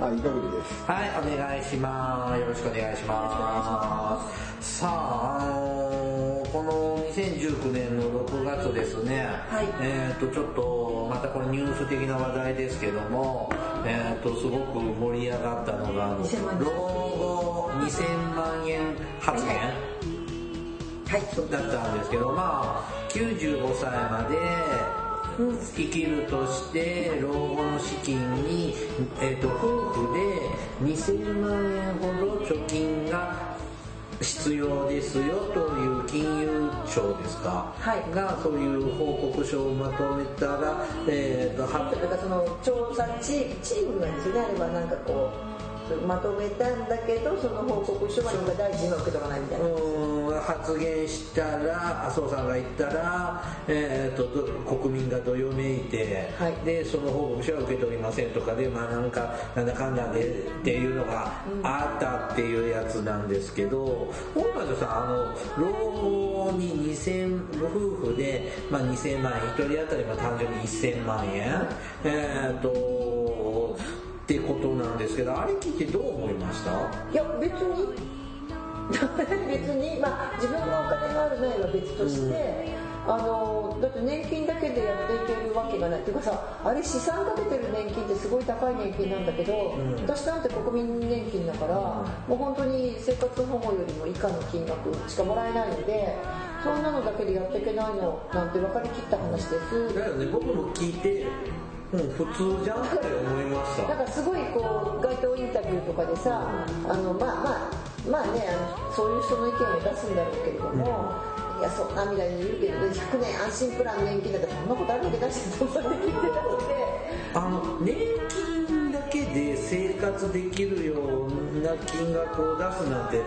あ、いかぐりです。はい、お願いします。よろしくお願いします。さあ、あのーこの2019年の6月ですね、はいえっ、と、ちょっと、またこれニュース的な話題ですけども、えっ、と、すごく盛り上がったのが、あの2000万円老後2000万円発言、はいだったんですけど、まあ、95歳まで生きるとして、老後の資金に、えっ、と、夫婦で2000万円ほど貯金が必要ですよという金融庁ですか、はい。がそういう報告書をまとめたら、えっ、と、はだからその調査チームチームがですねあればなんかこうまとめたんだけどその報告書は今大臣が受け取らないみたいな、発言したら麻生さんが言ったら、えー、とど国民がどよめいて、はい。でその報告書は受け取りませんとかでまあなんかなんだかんだでっていうのがあったっていうやつなんですけど本間さんあの老後に2000夫婦で、まあ、2000万円1人当たりまあ単純に1000万円、えっ、とってことなんですけどあれ聞いてどう思いました？いや別に。別にまあ自分のお金があるないは別として、あのだって年金だけでやっていけるわけがない。っていうかさあれ資産かけてる年金ってすごい高い年金なんだけど、ん。私なんて国民年金だから、もう本当に生活保護よりも以下の金額しかもらえないのでそんなのだけでやっていけないのなんて分かりきった話です。だよね。僕も聞いてうん。普通じゃんって思いましなんたかすごいこう街頭インタビューとかでさあのまあまあまあねあのそういう人の意見を出すんだろうけれども、いやそんなみたいに言うけど100年安心プラン年金だってそんなことあるわけだしと思って聞いて。たのであの年金だけで生活できるような金額を出すなんて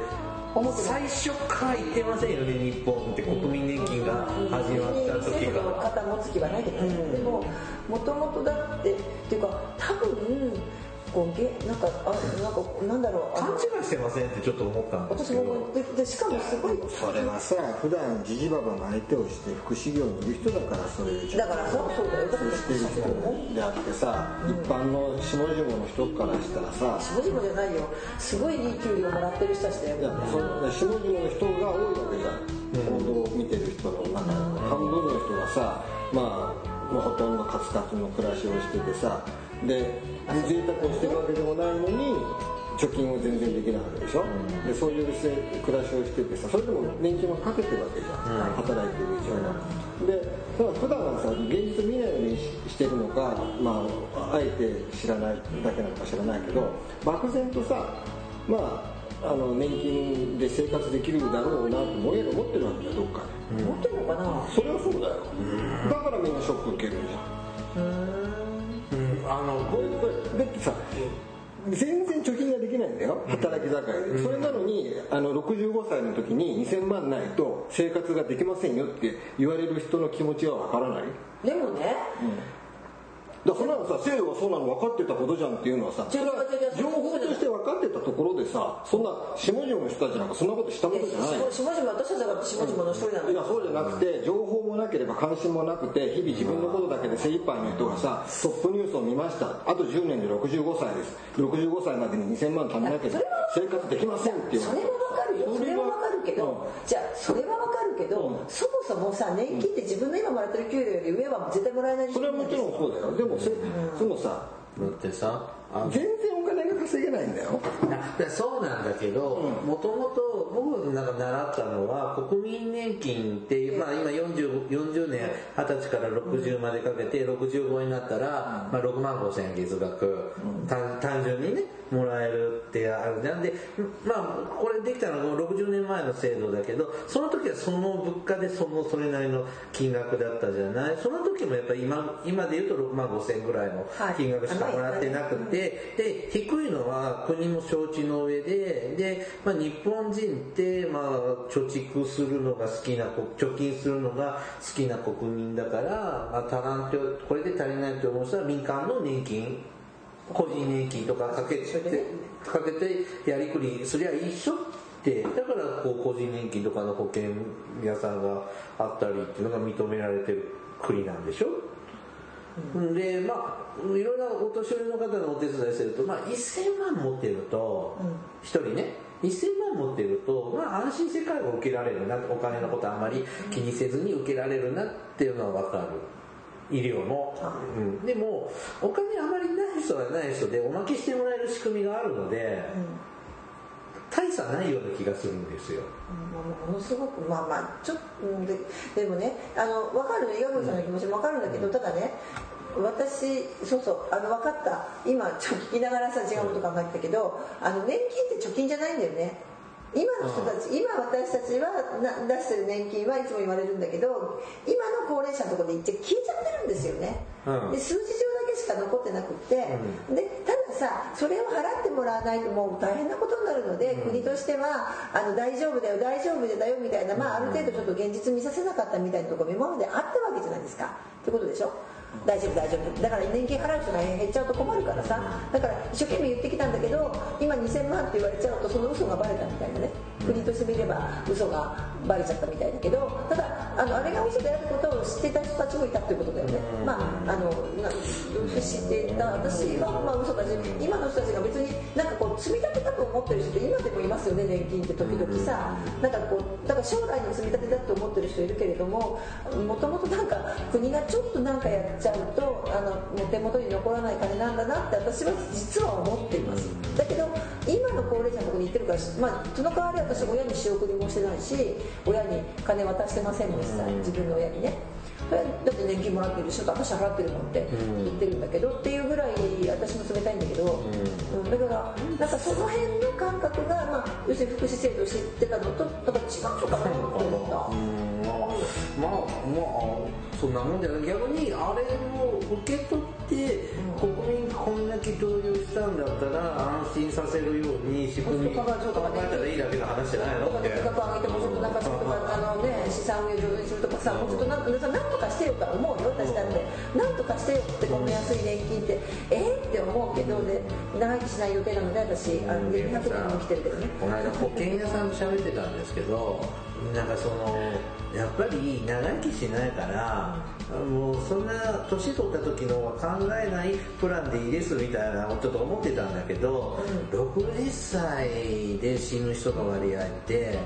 最初から言ってませんよね日本って。国民年金が始まった時肩持つ気はないけど、うんでももともとだってっていうか多分こうげなんかあなんかなんだろう？あ勘の違いしてませんってちょっと思ったんです私けど。もででしかもすごい。それはさ、普段ジジババの相手をして福祉業にいる人だからそういうだからそうそうだよ。だからしてる人であってさ、一般の下々の人からしたらさ、下々じゃないよ。すごいいい給料もらってる人たちだよ。下々の人が多いわけじゃん、報道を見てる人の中で半分の人がさまあもうほとんどカツカツの暮らしをしててさで贅沢をしてるわけでもないのに貯金を全然できないわけでしょ、でそういう暮らしをしててさそれでも年金はかけてるわけじゃん、働いてる以上は。でただ普段はさ現実見ないようにししてるのかまああえて知らないだけなのか知らないけど漠然とさまああの年金で生活できるだろうなと思える思ってるわけだよどっかで、持ってるのかな？それはそうだよ、だからみんなショック受けるんじゃん。うんあのこれこれだってさ全然貯金ができないんだよ。働き盛り。で、それなのにあの65歳の時に2000万ないと生活ができませんよって言われる人の気持ちはわからない。でもねだそんなのさ制度がそうなの分かってたことじゃんっていうのはさ情報として分かってたところでさそんな下々の人たちなんかそんなことしたことじゃない。よ下々私たちだから下々の一人なんだいやそうじゃなくて情報もなければ関心もなくて日々自分のことだけで精一杯の人がさトップニュースを見ました。あと10年で65歳です。65歳までに2000万貯めなければ生活できませんっていう。それはわかるよ。それはわかるけど、じゃあそれはわかるけど、そもそもさ年金って自分の今もらってる給料より上は絶対もらえないそれはもちろんそうだよ。でもせそのさだってさ全然お金が稼げないんだよ。そうなんだけどもともと僕なんか習ったのは国民年金って、まあ、今 40, 40年20歳から60までかけて65になったら、まあ、6万5千円月額、単単純にねもらえるってあるじゃん。でまあこれできたのはもう60年前の制度だけどその時はその物価でそのそれなりの金額だったじゃない？その時もやっぱり今今で言うと6万5千円ぐらいの金額しかもらってなくてで低いのは国も承知の上でで、まあ、日本人って、まあ、貯蓄するのが好きな貯金するのが好きな国民だから、まあ、足らんってこれで足りないと思う人は民間の年金個人年金とかかけてかけてやりくりすりゃいいっしょって。だからこう個人年金とかの保険屋さんがあったりっていうのが認められてる国なんでしょ？でまあいろいろなお年寄りの方のお手伝いしてると、まあ、1000万持ってると、1人ね1000万持ってると、まあ、安心して介護を受けられるなお金のことあんまり気にせずに受けられるなっていうのは分かる。医療も、うん、でもお金あまりない人はない人でおまけしてもらえる仕組みがあるので、大差ないような気がするんですよ。ものすごくまあまあちょっとででもねあの分かる岩渕さんの気持ちも分かるんだけど、ただね私そうそうあの分かった。今ちょ聞きながらさ違うこと考えてたけどあの年金って貯金じゃないんだよね今の人たち、今私たちは出してる年金はいつも言われるんだけど今の高齢者のところで一応消えちゃってるんですよね、うん、で数字上だけしか残ってなくて、うん、でたださそれを払ってもらわないともう大変なことになるので、うん、国としてはあの大丈夫だよ大丈夫だよみたいな、まあ、ある程度ちょっと現実見させなかったみたいなところも今まであったわけじゃないですか。ってことでしょ？大丈夫大丈夫。だから年金払う人が減っちゃうと困るからさ。だから一生懸命言ってきたんだけど今2000万って言われちゃうとその嘘がバレたみたいなね。国として見れば嘘がバレちゃったみたいだけどただあのあれが嘘であることを知ってた人たちもいたっていうことだよね。まああの知っていた私はまあ嘘だし今の人たちが別になんかこう積み立てたと思ってる人って今でもいますよね年金って時々さ。なんかこうだから将来の積み立てだと思ってる人いるけれどももともとなんか国がちょっとなんかやっちゃうとあの手元に残らない金なんだなって私は実は思っています。だけど今の高齢者のところに行ってるから、まあ、その代わり私親に仕送りもしてないし親に金渡してませんもん実際自分の親にね。だって年金もらってるでしょ私払ってるもんって言ってるんだけど、っていうぐらい私も冷たいんだけど、うん、だからなんかその辺の感覚が、まあ、要するに福祉制度を知ってたのとだから違うのかなと思った。まあまあそんなもんじゃない逆にあれを受け取って国民こんだけ共有したんだったら安心させるように仕組み考えたらいいだけの話じゃないのって価格上げてもうちょっとなん。かちょっとあのね資産運用上手にするとかさもうちょっとなん。となん。とかしてよとは思うよ私だってなん。とかしてよってこの安い年金ってえー、って思うけどで長生きしない予定なので私あの200年も来てるけどねこの間保険屋さん。と喋ってたん。ですけどなんかそのやっぱり長生きしないからもうそんな年取った時の考えないプランでいいですみたいなちょっと思ってたんだけど、うん、60歳で死ぬ人の割合って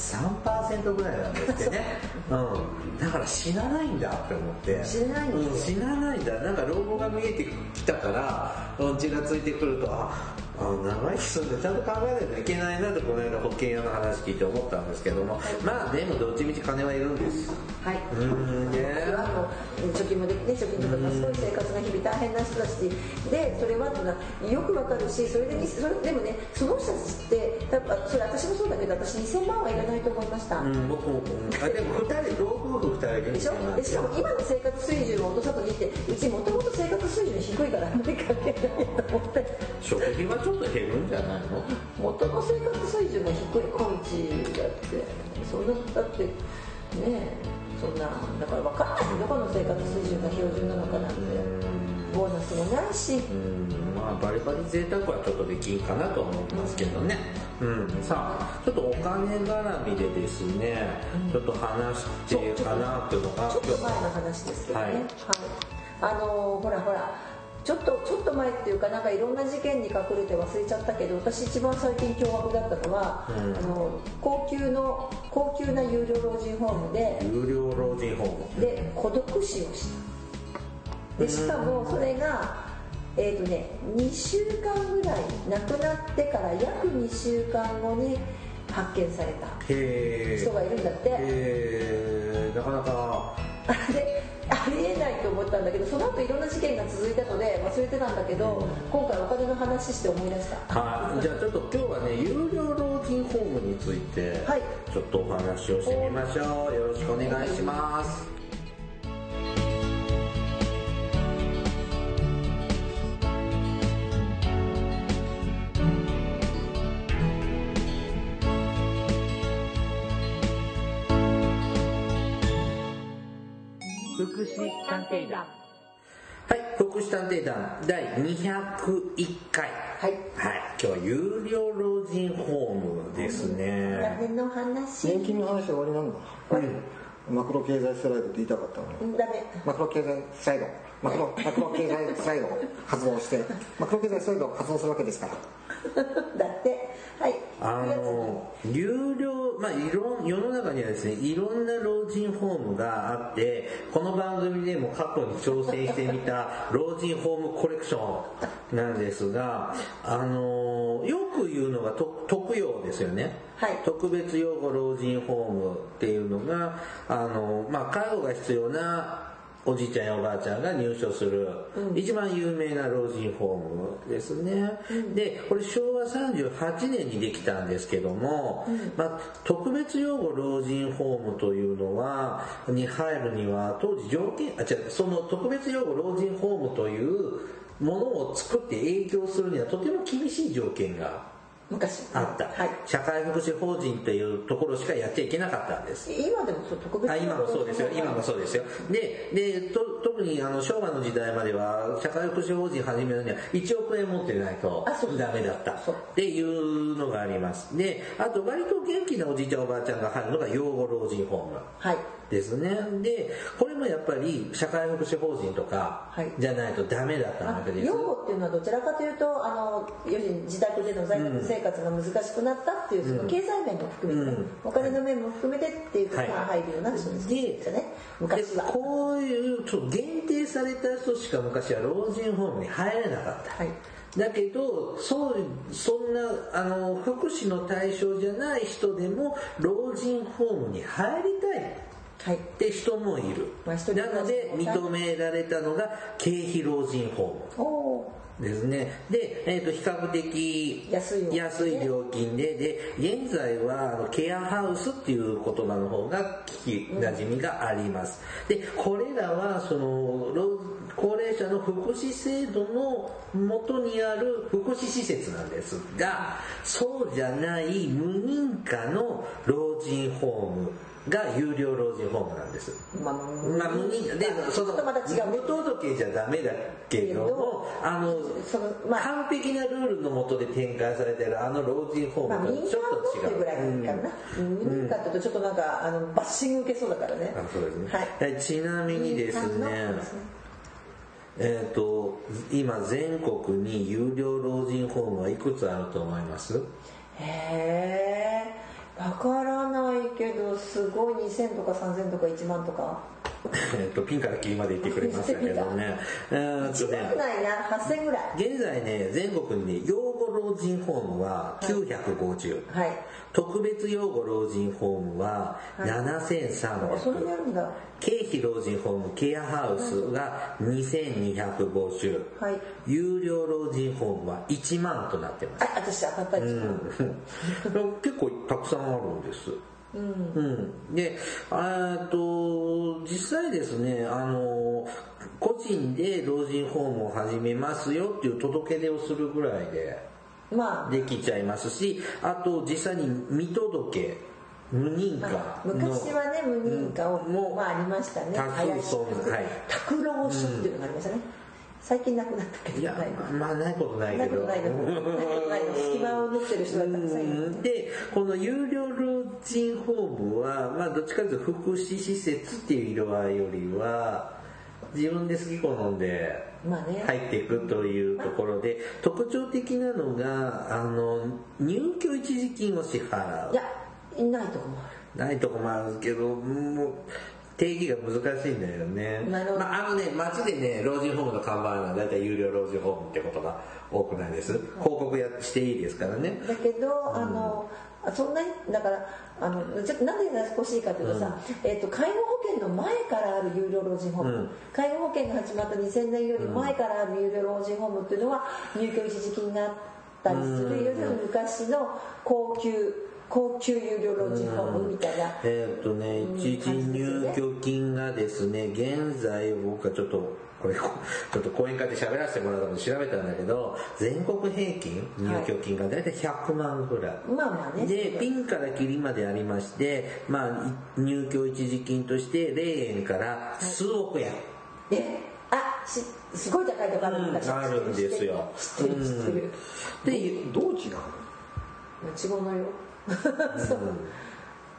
3%ぐらいなんですってね、うん、だから死なないんだって思って。死なないんうん、死なないんだ。なんか老後が見えてきたから血がついてくるとあ長生きするんでちゃんと考えないといけないなとこの間保険屋の話聞いて思ったんですけども。まあでもどっちみち金はいるんです。はい。うん。ねはもう貯金もできて貯金とかすごい生活が日々大変な人たちでそれはよくわかるしそれでそれでもねその人たちってやっぱそれ私もそうだけど私2000万はいらないと思いました、うん、僕もあでも2人老夫婦2人でしょでしかも今の生活水準を落とさずにってうちもともと生活水準低いから関係ないと思って。食費はちょっと減るんじゃないの？元の生活水準が低い感じだって。そんなだってねそんなだから分かんないどこの生活水準が標準なのかなんて。ボーナスもないし。まあバリバリ贅沢はちょっとできんかなと思いますけどね。うん。さあちょっとお金絡みでですね、うん、ちょっと話してかなっていうのがちょっと前の話ですけどね、はい、はい、あのー、ほらほらちょっとちょっと前っていうかなんかいろんな事件に隠れて忘れちゃったけど私一番最近驚愕だったのは、うん、あの高級の高級な有料老人ホームで有料老人ホーム。で孤独死をした。でしかもそれがえっ、ー、とね2週間ぐらい亡くなってから約2週間後に発見された人がいるんだって。へえなかなか。でありえないと思ったんだけどその後いろんな事件が続いたので忘れてたんだけど今回お金の話して思い出した。はい。じゃあちょっと今日はね有料老人ホームについてちょっとお話をしてみましょう。よろしくお願いします福祉探偵団。はい福祉探偵団第201回。はい。はい今日は有料老人ホームですね。ダメの話。年金の話は終わりなんだ。マクロ経済スライドって言いたかったのに。ダメ。マクロ経済スライドマクロマクロ経済スライドを発動してマクロ経済スライドを発動するわけですから。だってはい。あの有料まあいろん世の中にはですねいろんな老人ホームがあってこの番組でも過去に挑戦してみた老人ホームコレクションなんですがあのよく言うのがと特養ですよね、はい。特別養護老人ホームっていうのがあの、まあ、介護が必要なおじいちゃんやおばあちゃんが入所する、一番有名な老人ホームですね、でこれ昭和38年にできたんですけども、まあ、特別養護老人ホームというのはに入るには当時条件あ違うその特別養護老人ホームというものを作って営業するにはとても厳しい条件が昔。あった、はい。社会福祉法人というところしかやっちゃいけなかったんです。今でもそう特別あ今もそうですよ。今もそうですよ。ででと特にあの昭和の時代までは社会福祉法人始めるには1億円持ってないとダメだった。っていうのがあります。であと割と元気なおじいちゃんおばあちゃんが入るのが養護老人ホーム。はいですね。でこれもやっぱり社会福祉法人とかはい。じゃないとダメだったわけです、養護っていうのはどちらかというとあの要するに自宅での在宅生活が難しくなったっていう、その経済面も含めてね、うん。お金の面も含めてっていうところが入るようなそうですでね昔は。でこういうちょっと限定された人しか昔は老人ホームに入れなかった、はい。だけどそうそんなあの福祉の対象じゃない人でも老人ホームに入りたいはい。って人もいる、まあなので認められたのが経費老人ホーム。ですね。で、えっ、と、比較的安い料金で、で、現在は、ケアハウスっていう言葉の方が聞き馴染みがあります。で、これらは、その、老高齢者の福祉制度の元にある福祉施設なんですが、そうじゃない無認可の老人ホームが有料老人ホームなんです。まあまあ、でその無届けじゃダメだけどもあのそのまあ完璧なルールのもとで展開されてるあの老人ホまあームとちょっと違う、っていうぐらいかな、民間って言うとちょっとなんかあのバッシング受けそうだからね。あそうですね、はい。はいちなみにですねえっ、と今全国に有料老人ホームはいくつあると思います？へえわからないけどすごい2000とか3000とか1万とか。えっとピンからキリまで言ってくれましたけどね。えーっと1ね万ないな8000ぐらい。現在ね全国にね養護老人ホームは950、はい。特別養護老人ホームははい。7300、それであるんだ。経費老人ホームケアハウスが2250、はい。有料老人ホームは1万となってます。あ私当たったり結構たくさんあるんですうん、であーと実際ですねあの個人で老人ホームを始めますよっていう届け出をするぐらいでまあ。できちゃいますしあと実際に見届け無認可の。昔はね無認可を、うん。もうまあありましたね。多数そうはい。拓郎書っていうのがありましたね最近なくなったけどいやまあないことないけど。ない隙間を縫ってる人がたくさん。いるうんでこの有料老人ホームは、まあ、どっちかというと福祉施設っていう色合いよりは自分で好き好んで入っていくというところで特徴的なのがあの入居一時金を支払いうやいないとこもあるないとこもあるけどもう定義が難しいんだよね、なるほど。まあ、あのね街でね老人ホームの看板は大体有料老人ホームってことが多くないです。広告やしていいですからね。だけど、あのあそんなにだからあのちょっとなんでややこしいかというとさ、えっと介護保険の前からある有料老人ホーム、うん。介護保険が始まった2000年より前からある有料老人ホームっていうのは入居一時金があったりする。よりも昔の高級高級有料老人ホームみたいな、えーっとね一時入居金がですね現在僕はちょっとこれ ちょっと講演会で喋らせてもらったので調べたんだけど全国平均入居金が大体100万ぐらい、まあまあね。でピンからキリまでありまして、まあ、い入居一時金として0円から数億円、え？あしすごい高いとこあるんだ、うんあるんですよ。知ってる知ってるでどう違うの？違うのよそう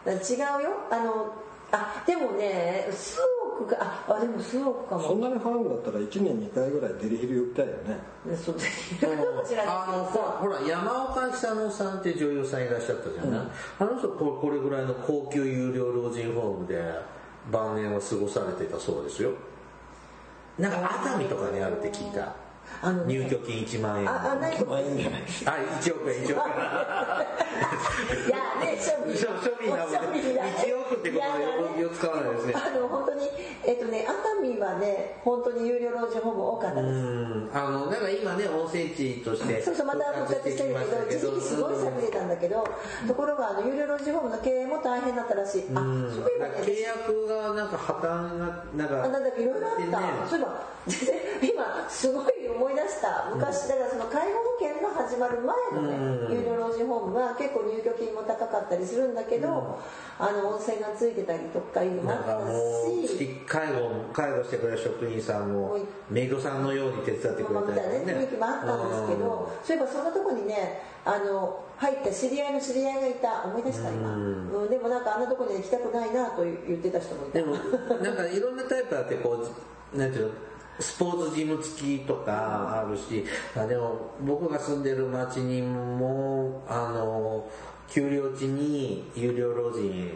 違うよ。あのあでもね数億がああでも数億かも。そんなに払うんだったら1年2回ぐらいデリヘル呼びたいよね。ねそういろいろ知らないあのけどさほら山岡久乃さんって女優さんいらっしゃったじゃない、あの人ここれぐらいの高級有料老人ホームで晩年は過ごされてたそうですよ。なんか熱海とかにあるって聞いた入居金1万円。ああないことまあいいんじゃないあ1億円1億 いやね庶民なもん庶民だね1億ってこといやねでよ使わないですねあの本当にえっとね熱海はね本当に有料老人ホーム多かったですあのなんか今ね温泉地としてそうそうまた復活してるけど一時期すごい寂れたんだけどところがあの有料老人ホームの経営も大変だったらしいあそういえばね契約がなんか破綻がなんかあなんだいろいろあった、そういえば今すごい思い出した昔だからその介護保険が始まる前のね、有料老人ホームは結構入居金も高かったりするんだけど、あの温泉がついてたりとかいうのもあったし介護介護してくれる職員さんもメイドさんのように手伝ってくれたりたいなね雰囲気もあったんですけど、そういえばそんなとこにねあの入った知り合いの知り合いがいた思い出した今、うん。うんでもなんかあんなとこには行きたくないなと言ってた人もいた。でもなんかいろんなタイプあってこうなんていうのスポーツジム付きとかあるしあでも僕が住んでる町にもあの丘陵地に有料老人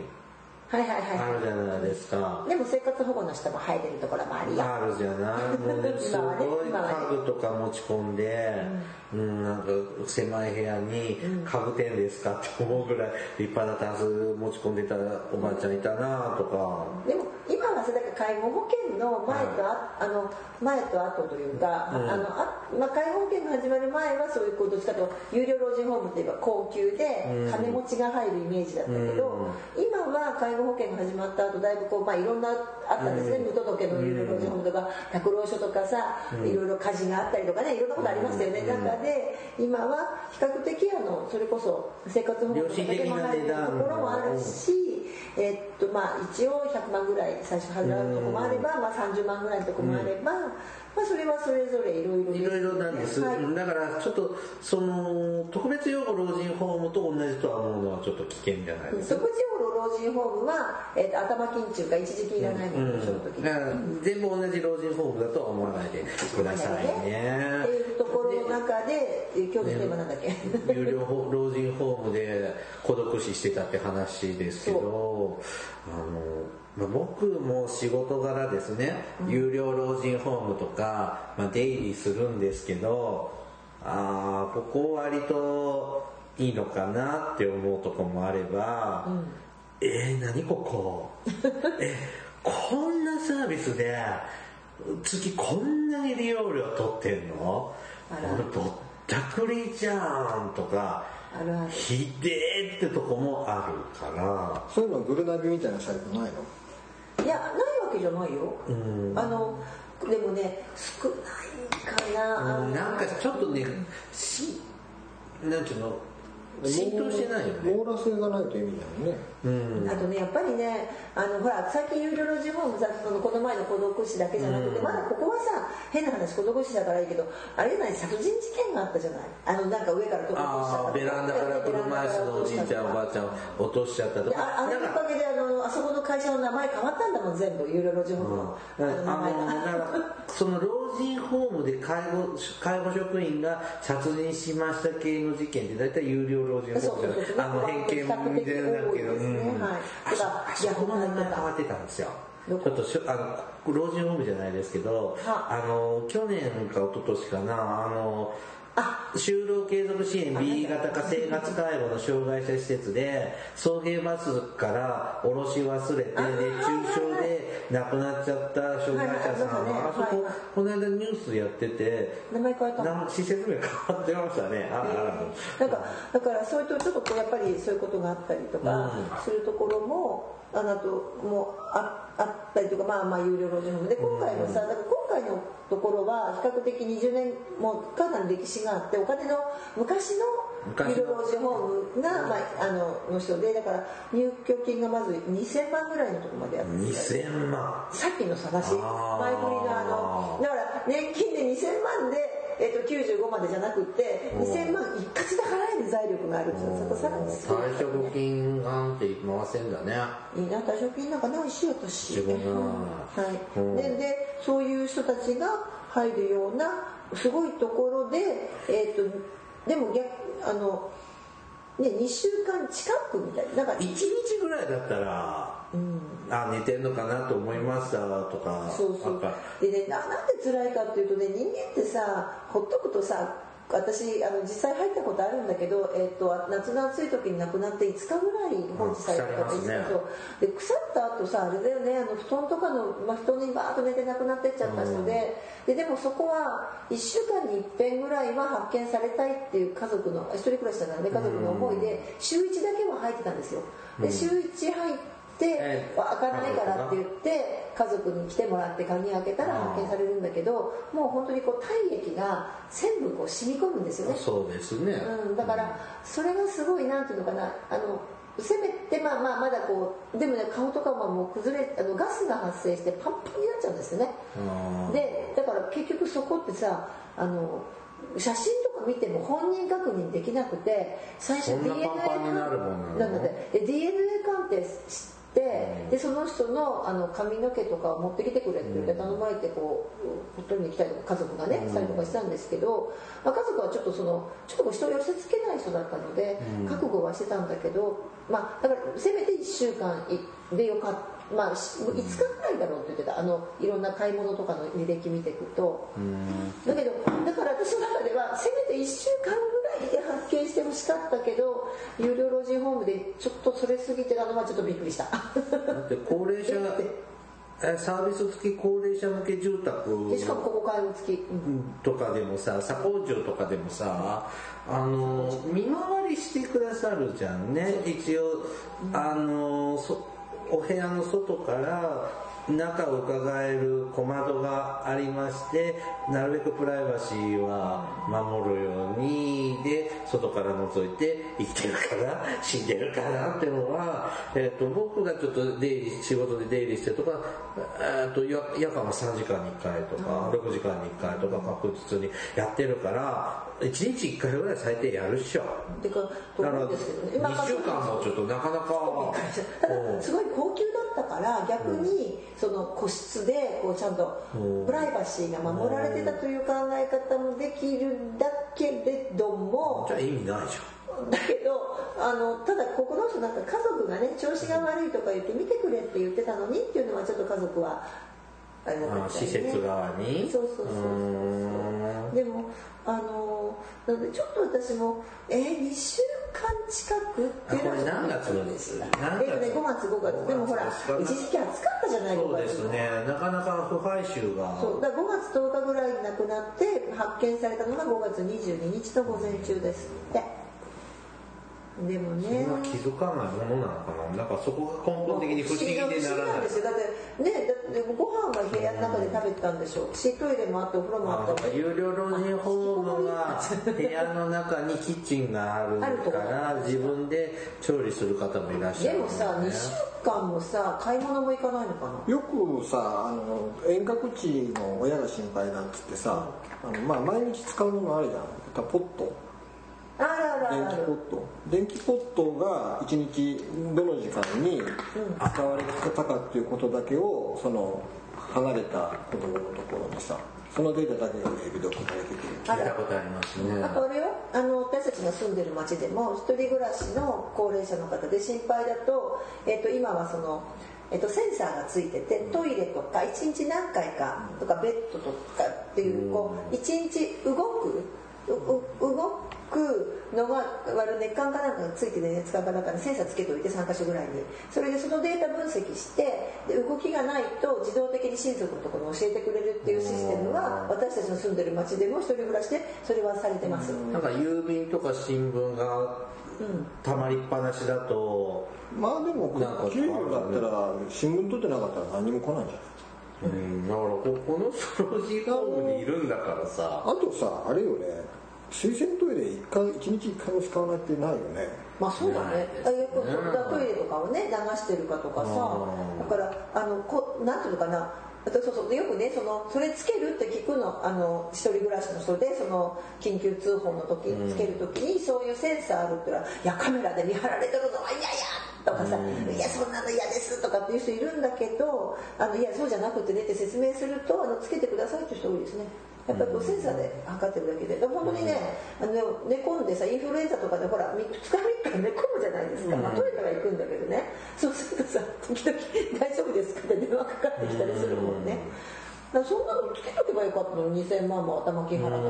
はいはいはい。あるじゃないですか。でも生活保護の人も入れるところもありや。あるじゃない？もうねすごい家具とか持ち込んで、うん、なんか狭い部屋に家具店ですかって思うぐらい立派なタンス持ち込んでたおばあちゃんいたなとか。でも今だ介護保険の前とあ、あの前と後というか、うん。あのあまあ、介護保険が始まる前はそういうことしかと有料老人ホームっていえば高級でうん。金持ちが入るイメージだったけど、今は介護保険が始まった後だいぶこう、まあ、いろんなあったんですね、無届けの有料老人ホームとか託老所とかさ、いろいろ火事があったりとかねいろんなことありましたよね、中で今は比較的あのそれこそ生活保護とかだけも入るところもあるし、えっとまあ、一応100万ぐらい最初払うとこもあれば、まあ、30万ぐらいのとこもあれば、まあ、それはそれぞれいろいろいろいろなんです、はい。だからちょっとその特別養護老人ホームと同じとは思うのはちょっと危険じゃないですか、即時養老人ホームは、えっと頭金中か一時金いらないもの、その時だから全部同じ老人ホームだとは思わないで。くださいねっていうところの中でえ今日のテーマなんだっけ、有料老人ホームで孤独死してたって話ですけどあの、まあ、僕も仕事柄ですね、有料老人ホームとか、まあ、出入りするんですけどああここ割といいのかなって思うとこもあれば、えー、何ここ？えこんなサービスで月こんなに利用料取ってんの？あら。俺ぼったくりじゃんとかあるある。ひでえってとこもあるからそういうのグルナビみたいなサイトないの？いやないわけじゃないよ、ん。あのでもね少ないかな、あのなんかちょっとねしなんていうの？浸透してないよね。網羅性がないと意味だよね。うん。あとねやっぱりねあのほら最近有料老人ホームさそのこの前の孤独死だけじゃなくて、うん。まだここはさ変な話孤独死だからいいけどあれじゃない殺人事件があったじゃない？あのなんか上から飛び落としちゃったああベランダから車椅子のおじいちゃんおばあちゃん落としちゃったとでか。あのおか。げであのあそこの会社の名前変わったんだもん全部有料老人ホームの,、うん。あの名あの前がだからその老人ホームで介護介護職員が殺人しました系の事件って大体有料老人ホームじゃないあの偏見全然だけど、うん。はい。あそあそこの名前変わってたんですよ。ちょっとしょあの老人ホームじゃないですけどはあ。の去年か一昨年かなあのあ就労継続支援 B 型化生活介護の障害者施設で送迎バスから降ろし忘れて熱中症で亡くなっちゃった障害者さんはあそこ、はいこの間ニュースやってて名前変えた。の施設名変わってましたね。あなんかだからそういうとちょっとこうやっぱりそういうことがあったりとかするところも、あのあともうああったりとかまあまあ有料老人ホーム。で今回のさだから今回のところは比較的20年もかなり歴史があってお金の昔の有料老人ホームが、まあ、あのの人でだから入居金がまず2000万ぐらいのところまでやって。2000万。さっきの話あー。前振りのあのだから年金で2000万で、えっと95までじゃなくって2000万一括で払える財力があるっていうのはさらにすごい。退職金なんて回せんだね。いいな退職金なんかないし私。自分がはい、うんででそういう人たちが入るようなすごいところでえっ、とでも逆あのね2週間近くみたいな。なんか1日ぐらいだったら、あ寝てんのかなと思いましたとかそうそう。でねななんで辛いかっていうとね人間ってさほっとくとさ私あの実際入ったことあるんだけど、えっと夏の暑い時に亡くなって5日ぐらい放置されたうんね。で腐った後さあれだよねあの布団とかの、まあ、布団にバーッと寝て亡くなってっちゃった人で,、ででもそこは1週間に1遍ぐらいは発見されたいっていう家族の一人暮らしだからね家族の思いで週1だけは入ってたんですよ。で週1入ってええ。開かないからって言って家族に来てもらって鍵開けたら発見されるんだけどもう本当にこう体液が全部こう染み込むんですよね、そうですね、うん、だからそれがすごいなんていうのかなあのせめてまあまあまだこうでもね顔とかはもう崩れあのガスが発生してパンパンになっちゃうんですよね。うん。でだから結局そこってさあの写真とか見ても本人確認できなくて最初 DNA パンパンになて。で DNA 鑑定してでその人のあの髪の毛とかを持ってきてくれって言って頼まれてこう取りに来たりとか家族がねしたりとかしたんですけど、まあ、家族はちょっとそのちょっと人を寄せつけない人だったので覚悟はしてたんだけど、まあ、だからせめて1週間でよかった。まあ、し5日ぐらいだろうって言ってた。あのいろんな買い物とかの履歴見ていくと。だけどだから私の中ではせめて1週間ぐらいで発見してほしかったけど有料老人ホームでちょっとそれすぎてたのはちょっとびっくりした。だって高齢者 えサービス付き高齢者向け住宅。でしかもここ介護付き、うん。とかでもさ左工場とかでもさあの見回りしてくださるじゃんね。一応あのそお部屋の外から中を伺える小窓がありましてなるべくプライバシーは守るようにで外から覗いて生きてるから死んでるからっていうのは、えっと僕がちょっと出入り仕事で出入りしてとか、えっと夜夜間は3時間に1回とか6時間に1回とか確実にやってるから1日1回ぐらい最低やるっしょ。てかと思うんですけどね2週間もちょっとなかなかただ すごい高級だったから逆にその個室でこうちゃんとプライバシーが守られてたという考え方もできるんだけれどもじゃあ意味ないじだけどあのただここの人なんか家族がね調子が悪いとか言って見てくれって言ってたのにっていうのはちょっと家族はあれだゃんあったみたいね。施設側に？そうそうそうそうでもあのなのでちょっと私もえー、2週間近くっていうのは何月のです？何月えっとね5月？5月でもほら5月。一時期暑かったじゃないそうです5月ねなかなか不敗臭が。そう。だから5月10日ぐらいに亡くなって発見されたのが5月22日の午前中ですってでもそねんな気づかないものなのかな？なんかそこが根本的に不思議でなら不思議なないんですよ。だってねだってご飯は部屋の中で食べてたんでしょう。しトイレもあってお風呂もああったし有料老人ホームが部屋の中にキッチンがあるから自分で調理する方もいらっしゃるでもさ2週間もさ買い物も行かないのかな？よくさあの遠隔地の親が心配なんつってさあの、まあ、毎日使うものあるじゃん。ポット電気ポット。電気ポットが1日どの時間に使われてたかっていうことだけをその離れた子供のところにさそのデータだけがメールで送られてくる。聞いたことありますね。あとあれよあの私たちが住んでる町でも一人暮らしの高齢者の方で心配だと,、えっと今はその、えっとセンサーがついててトイレとか1日何回かとかベッドとかっていうこう1日動くうう動くのが割る熱管かなんかがついてる熱管かなんかにセンサーつけておいて3箇所ぐらいにそれでそのデータ分析してで動きがないと自動的に親族のところに教えてくれるっていうシステムは私たちの住んでる町でも一人暮らしでそれはされてます、なんか郵便とか新聞がたまりっぱなしだと、まあでもなんか給料だったら新聞取ってなかったら何も来ないんじゃないうん、だからここの掃除ホームにいるんだからさあとさあれよね水洗トイレ1回一日1回も使わないってないよね。まあそうだね。あよくね。トイレとかをね流してるかとかさうんだからあのこなんていうのかな。あとそうそうでよくねそのそれつけるって聞くの。あの一人暮らしの人でその緊急通報の時につける時にそういうセンサーあるって言ったら「いやカメラで見張られてるのは嫌や!」とかさ「いやそんなの嫌です」とかっていう人いるんだけどあのいやそうじゃなくてねって説明するとあのつけてくださいっていう人多いですね。やっぱりこうセンサーで測ってるだけで。で本当にねあの寝込んでさインフルエンザとかでほら2日3日寝込むじゃないですか、まあ、トイレは行くんだけどね。そうするとさ時々「大丈夫ですか?」って電話かかってきたりするもんねそんなのつけとけばよかったのに2000万も頭金払ったからう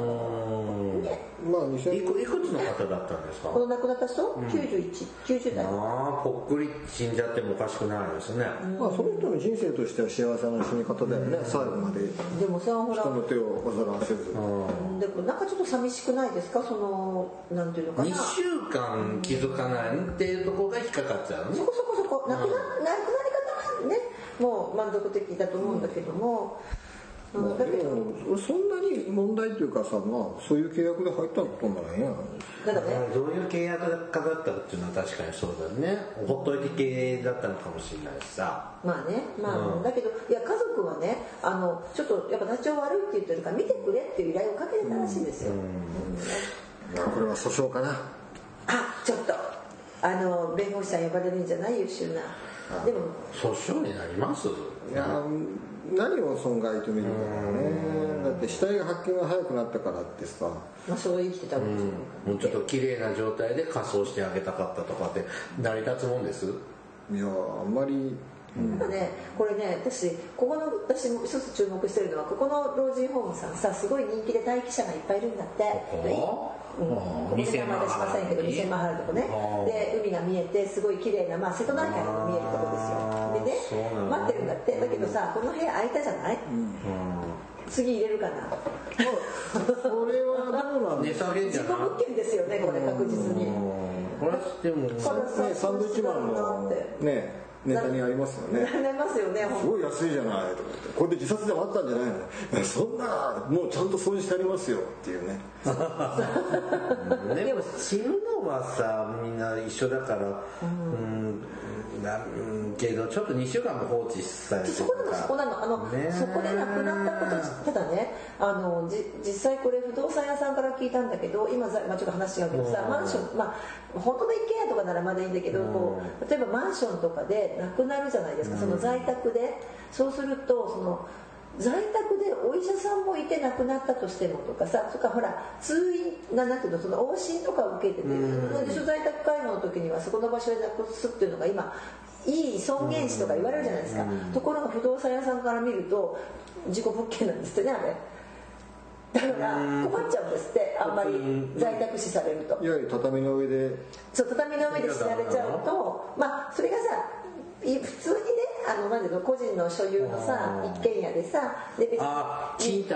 ん。ね。まあ2000いくいくつの方だったんですか？この亡くなった人、9190代。ああぽっくり死んじゃってもおかしくないですね、まあその人の人生としては幸せな死に方だよね最後まで。でもさほら。人の手を煩わせず。うん。でもなんかちょっと寂しくないですか？そのなんていうのかな。2週間気づかないっていうところが引っかかっちゃうね。そこそこそこ。なくな,、なくなり方はねもう満足的だと思うんだけども、うんだけでどもそんなに問題というかさまあそういう契約で入ったことならええやんどういう契約家だったっていうのは確かにそうだね。ほっといて系だったのかもしれないしさ。まあね。まあ、うん。だけどいや家族はねあのちょっとやっぱ体調悪いって言ってるから見てくれっていう依頼をかけてたらしいですよ、いやこれは訴訟かな。あちょっと。あの弁護士さん呼ばれるんじゃない？優秀な。でも。訴訟になります？いや何を損害と見るかね。だって死体が発見が早くなったからってさ。まあそう生きてたわけですよ、もうちょっと綺麗な状態で仮装してあげたかったとかって成り立つもんです？いやあんまり。なんかねこれね私ここの私も一つ注目してるのはここの老人ホームさんさすごい人気で待機者がいっぱいいるんだって。こ？うん、ここで名前出しませんけど2000万払うとこね。で海が見えてすごい綺麗なまあ瀬戸内海が見えるとこですよでね待ってるんだって。だけどさこの部屋空いたじゃない、次入れるかな。それはどうなん値下げんじ自己ゃない物件ですよねこれ確実に。これはでもねサンドイッチマンのねネタにありますよね。なりますよねすごい安いじゃないとか言って。これで自殺でもあったんじゃないの？そんなもうちゃんと掃除してありますよっていうね。でも死ぬのはさみんな一緒だからうんなうんけどちょっと2週間も放置されてそこなのそこなの。あの、ね。そこで亡くなったことただねあのじ実際これ不動産屋さんから聞いたんだけど今ざ、まあ、ちょっと話違うけどさうん。マンションまあ本当の一軒家とかならまだいいんだけどこう例えばマンションとかで亡くなるじゃないですか。その在宅で。そうするとその在宅でお医者さんもいて亡くなったとしてもとかさとかほら通院ななんてその往診とかを受けててでしょ在宅介護の時にはそこの場所で亡くすっていうのが今いい尊厳死とか言われるじゃないですか。ところが不動産屋さんから見ると事故物件なんですってねあれ。だから困っちゃうんですってあんまり在宅死されると。いわゆる畳の上でそう畳の上で死なれちゃうとまあそれがさい普通にねあのなんていうの個人の所有のさ一軒家でさで別にあ賃貸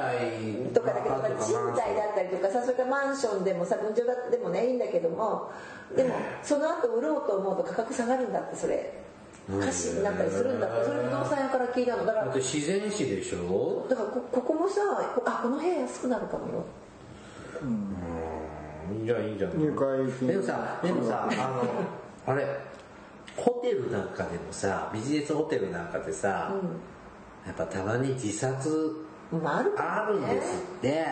とかだけど、賃貸だったりとかさそれからマンションでもさ分譲だでもねいいんだけどもでもその後売ろうと思うと価格下がるんだってそれ。歌詞になったりするんだってそれ不動産屋から聞いたの。だからだって自然死でしょ？だからこここもさこあこの部屋安くなるかもよ。いいじゃんいいじゃん。入会金。でもさでもさ あのあれホテルなんかでもさビジネスホテルなんかでさ、やっぱたまに自殺まああるんですって。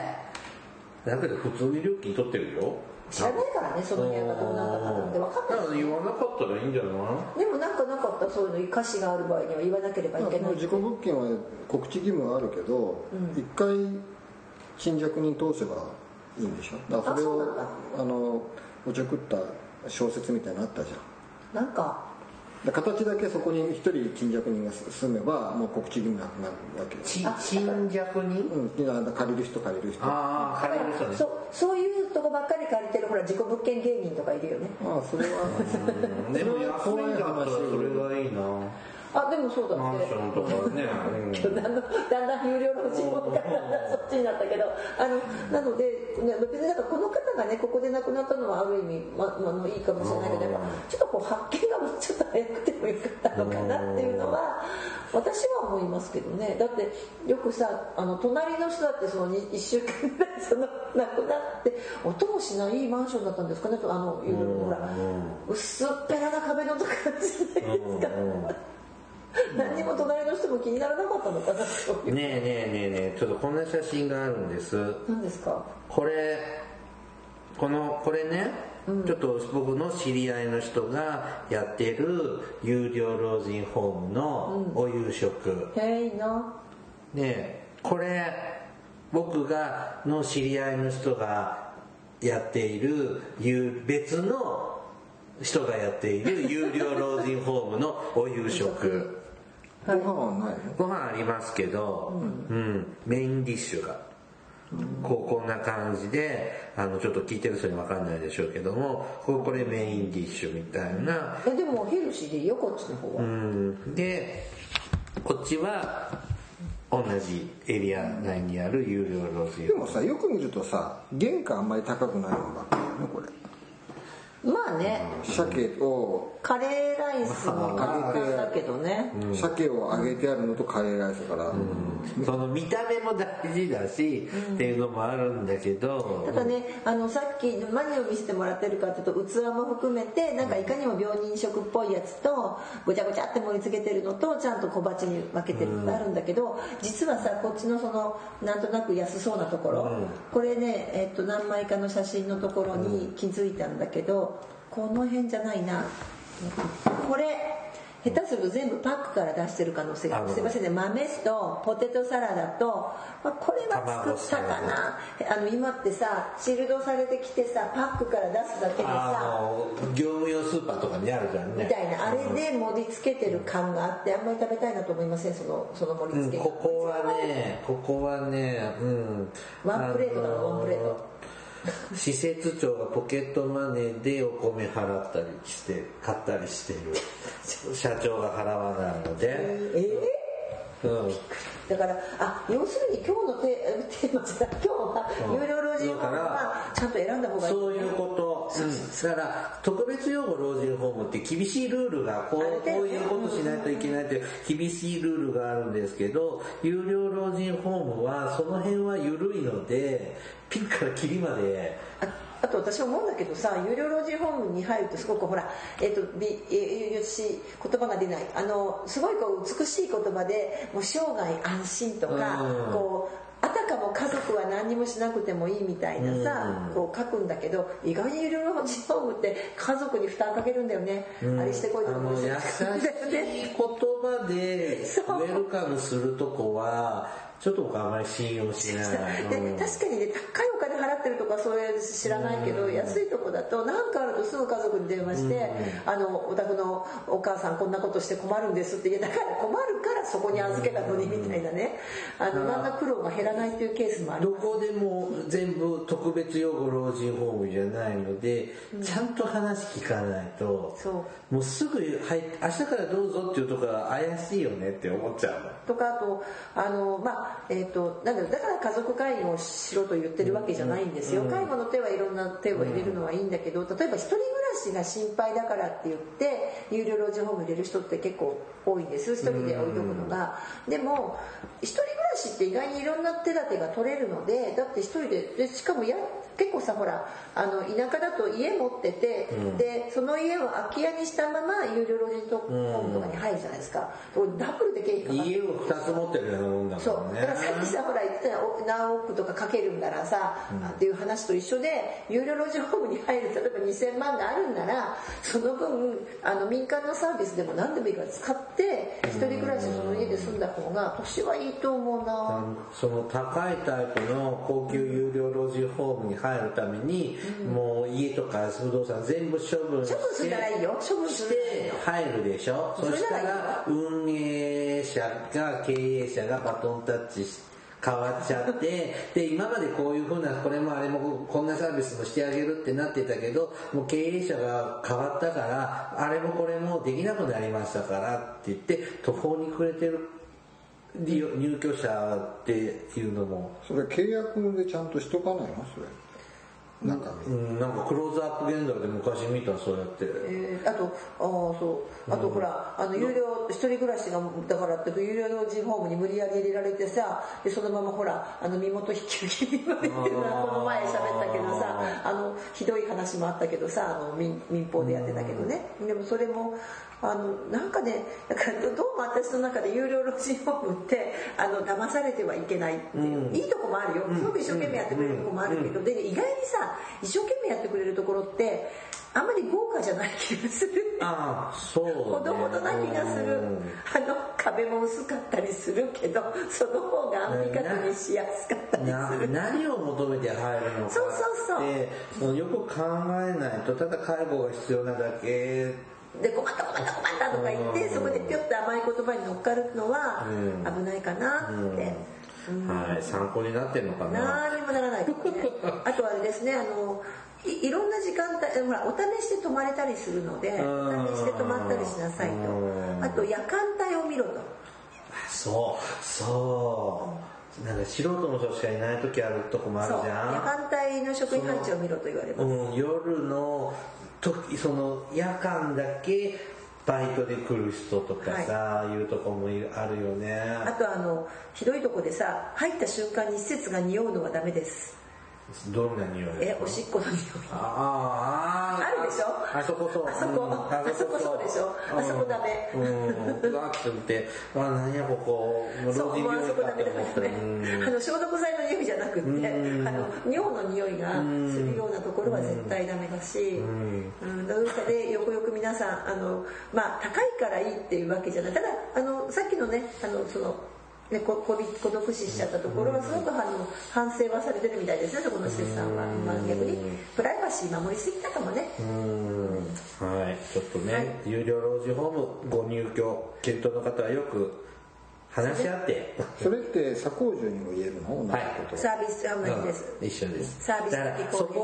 だけど普通に料金取ってるよ知らないからねその部屋がどうなったかなんて。分かんない。だから言わなかったらいいんじゃない？でもなんかなかったそういうの歌詞がある場合には言わなければいけない事故物件は告知義務はあるけど一、回沈着に通せばいいんでしょ？だからそれをあのおちょくった小説みたいなのあったじゃん。なんかで形だけそこに一人沈弱人が住めばもう告知義務なくなるわけです。ち沈弱にうん借りる人借りる人。あああ借りる人ね。そうそういうとこばっかり借りてるほら自己物件芸人とかいるよね。あそれは。うん。でも安いんだったらそれがいいなあでもそうだマンションとかね、うん。だんだん有料の尋問からだんだんそっちになったけどあのなので、ね、別になんかこの方がねここで亡くなったのはある意味、ままあのいいかもしれないけどやっぱちょっとこう発見がもうちょっと早くてもよかったのかなっていうのは私は思いますけどね。だってよくさあの隣の人だってその1週間ぐらいその亡くなって音もしないいいマンションだったんですかねとあのいうほら薄っぺらな壁のところじゃないですか。も隣の人も気にならなかったのかなねえねえねえねえちょっとこんな写真があるんです。何ですか？これこのこれね、ちょっと僕の知り合いの人がやってる有料老人ホームのお夕食、へえいいな。ねこれ僕がの知り合いの人がやっている有別の人がやっている有料老人ホームのお夕食ご飯はないの？ご飯ありますけど、うん。メインディッシュが、こうこんな感じであのちょっと聞いてる人に分かんないでしょうけどもここれメインディッシュみたいな、えでもヘルシーでいいよこっちの方は、うん、でこっちは同じエリア内にある有料老人でもさよく見るとさ原価あんまり高くないのばっかりねこれまあね。鮭を。カレーライスも簡単だけどね、鮭を揚げてあるのとカレーライスだから、その見た目も大事だし、っていうのもあるんだけど。ただねあのさっき何を見せてもらってるかというと器も含めてなんかいかにも病人食っぽいやつとごちゃごちゃって盛り付けてるのとちゃんと小鉢に分けてるってあるんだけど実はさこっちのそのなんとなく安そうなところ、これね、えっと何枚かの写真のところに気づいたんだけどこの辺じゃないな。これ下手すると全部パックから出してる可能性。があるあすいませんね。豆とポテトサラダと、まあ、これは作ったかな。あの今ってさシールドされてきてさパックから出すだけでさ業務用スーパーとかにあるじゃんね。みたいな。あれで盛り付けてる感があってあんまり食べたいなと思いません。そのその盛りうん、付け、ここはねここはねうん。ワンプレートだワンプレート 施設長がポケットマネーでお米払ったりして買ったりしてる。社長が払わないので、えうん、ーだからあ要するに今日のテテーマじゃない今日は有料老人ホームはちゃんと選んだ方がいい。そういうこと、うん、だから特別養護老人ホームって厳しいルールがこうこういうことしないといけないという厳しいルールがあるんですけど有料老人ホームはその辺は緩いのでピンからキリまでああと私思うんだけどさ有料老人ホームに入るとすごくほらえっ、とびえー私言葉が出ない。あのすごいこう美しい言葉でもう生涯安心とか、うん。こうあたかも家族は何にもしなくてもいいみたいなさ、うん。こう書くんだけど意外に有料老人ホームって家族に負担かけるんだよね、あれしてこいとかあの優しい言葉で ウェルカムするとこはちょっと僕あまり信用しない。でうん。確かにね高いお金払ってるとかそういう知らないけど、安いとこだと何かあるとすぐ家族に電話して「あのお宅のお母さんこんなことして困るんです」って言うだから困るからそこに預けたのにみたいなね。あのなんだ苦労が減らないっていうケースもありどこでも全部特別養護老人ホームじゃないので、ちゃんと話聞かないとそう。もうすぐ入って明日からどうぞっていうところは怪しいよねって思っちゃうの。とかあとあのまあえっ、となんだだから家族介護をしろと言ってるわけじゃないんですよ、介護の手はいろんな手を入れるのはいいんだけど例えば一人暮らしが心配だからって言って有料老人ホーム入れる人って結構多いんです。一人で置いとくのが、でも一人暮らしって意外にいろんな手立てが取れるのでだって一人ででしかもや結構さほらあの田舎だと家持ってて、でその家を空き家にしたまま有料老人ホームとかに入るじゃないですか、ダブルで経費かか家を2つ持ってるようなもんだそもんね。う。だからさっきさほら言ってたお何億とかかけるんならさ、っていう話と一緒で有料老人ホームに入る例えば2000万があるんならその分あの民間のサービスでも何でもいいから使って一人暮らしその家で住んだ方が年はいいと思うな、その高いタイプの高級有料老人ホームに入入るために、もう家とか不動産全部処分して処分すらいいよ。処分すして入るでしょ？そしたら運営者が経営者がバトンタッチし変わっちゃって で今までこういうふうなこれもあれもこんなサービスもしてあげるってなってたけどもう経営者が変わったからあれもこれもできなくなりましたからって言って途方に暮れてる入居者っていうのも、それ契約でちゃんとしとかないの？それ中身うん、なんかクローズアップ現代で昔見たそうやって。えーあとあーそう。あとほらあの有料一人暮らしがだからって有料老人ホームに無理やり入れられてさでそのままほらあの身元引き受け言われてるのはこの前喋ったけどさあのひどい話もあったけどさあの民民放でやってたけどね。でもそれもあのなんかねだかどうも私の中で有料老人ホームってあの騙されてはいけないっていう、いいとこもあるよ。すごく一生懸命やってくれるとこもあるけど、で意外にさ一生懸命やってくれるところってあんまり豪華じゃない気がする。ああ、そう、ね。ほどほどな気がする。うんあの壁も薄かったりするけどその方が編み方にしやすかったりなする。何を求めて入るのかそうそうそう。よく考えないとただ介護が必要なだけ。で困った困った困ったとか言ってそこでピョッと甘い言葉に乗っかるのはうん。危ないかなって、はい。参考になってるのかな？何にもならない ね。あとはあれですねあのいいろんな時間帯ほらお試しで泊まれたりするのでうん。お試しで泊まったりしなさいうん。とあと夜間帯を見ろと。そう。そう。なんか素人の人しかいない時あるとこもあるじゃ間帯の職員配置を見ろと言われます。ん、うん、夜の時その夜間だけバイトで来る人とかさ、い。うとこもあるよね。あとあのひどいとこでさ入った瞬間に施設が匂うのはダメですどんな匂いえおしっこの匂い。あああるでしょ？あそこそうあそこう。んあそこそうでしょ？あそこダメ。うん。うわって見てあ何やここ。もうそう老人病院もうあそこかと思っダメだからねあの消毒剤の匂いじゃなくってうん。あの尿の匂いがするようなところは絶対ダメだしうん。どうかでよくよく皆さんあのまあ高いからいいっていうわけじゃない。ただあのさっきのねあのそのね、こ孤立孤独死しちゃったところはすごくあの反省はされてるみたいですねそこの施設さんは、まあ、逆にプライバシー守りすぎたかもね。うん。はい。ちょっとね、はい。有料老人ホームご入居検討の方はよく話し合って。それって左工住にも言えるの？はサービスは同じです、うん。一緒です。サービスだからそこ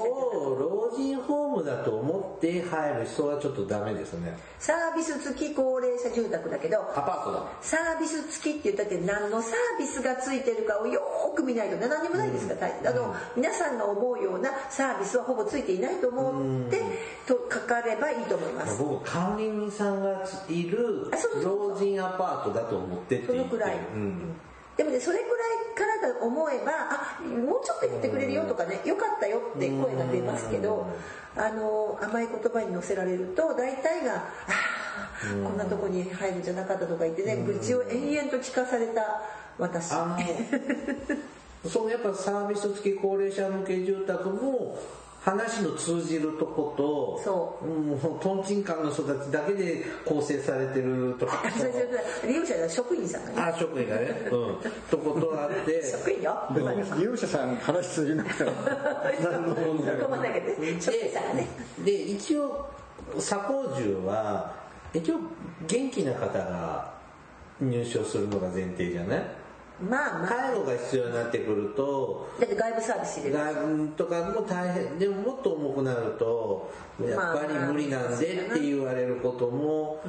を老人ホームだと思って入る人はちょっとダメですね。サービス付き高齢者住宅だけどアパートだ。サービス付きって言ったって何のサービスがついてるかをよーく見ないとね何にもないですから、あの皆さんが思うようなサービスはほぼついていないと思ってと書かればいいと思います。僕管理人さんがいる老人アパートだと思ってって言ってるそのくらい、うん。でもねそれくらいからだと思えばあもうちょっと言ってくれるよとかねよかったよって声が出ますけどあの甘い言葉に乗せられると大体が「ああこんなとこに入るんじゃなかった」とか言ってね愚痴を延々と聞かされた私。そのやっぱサービス付き高齢者向け住宅も話の通じるとことそう。もうトンチンカンの人たちだけで構成されてるとこあそれそれそれ利用者の職員さんがね。あ職員がね。うん。とことあって。職員よ。でも利用者さん話通じなくても。何の問題そこまで。だけどね。職員さんがねで一応左工住は一応元気な方が入所するのが前提じゃない？まあまあ。介護が必要になってくるとだって外部サービス入れる。外部とかも大変。でももっと重くなるとやっぱり無理なんでって言われることも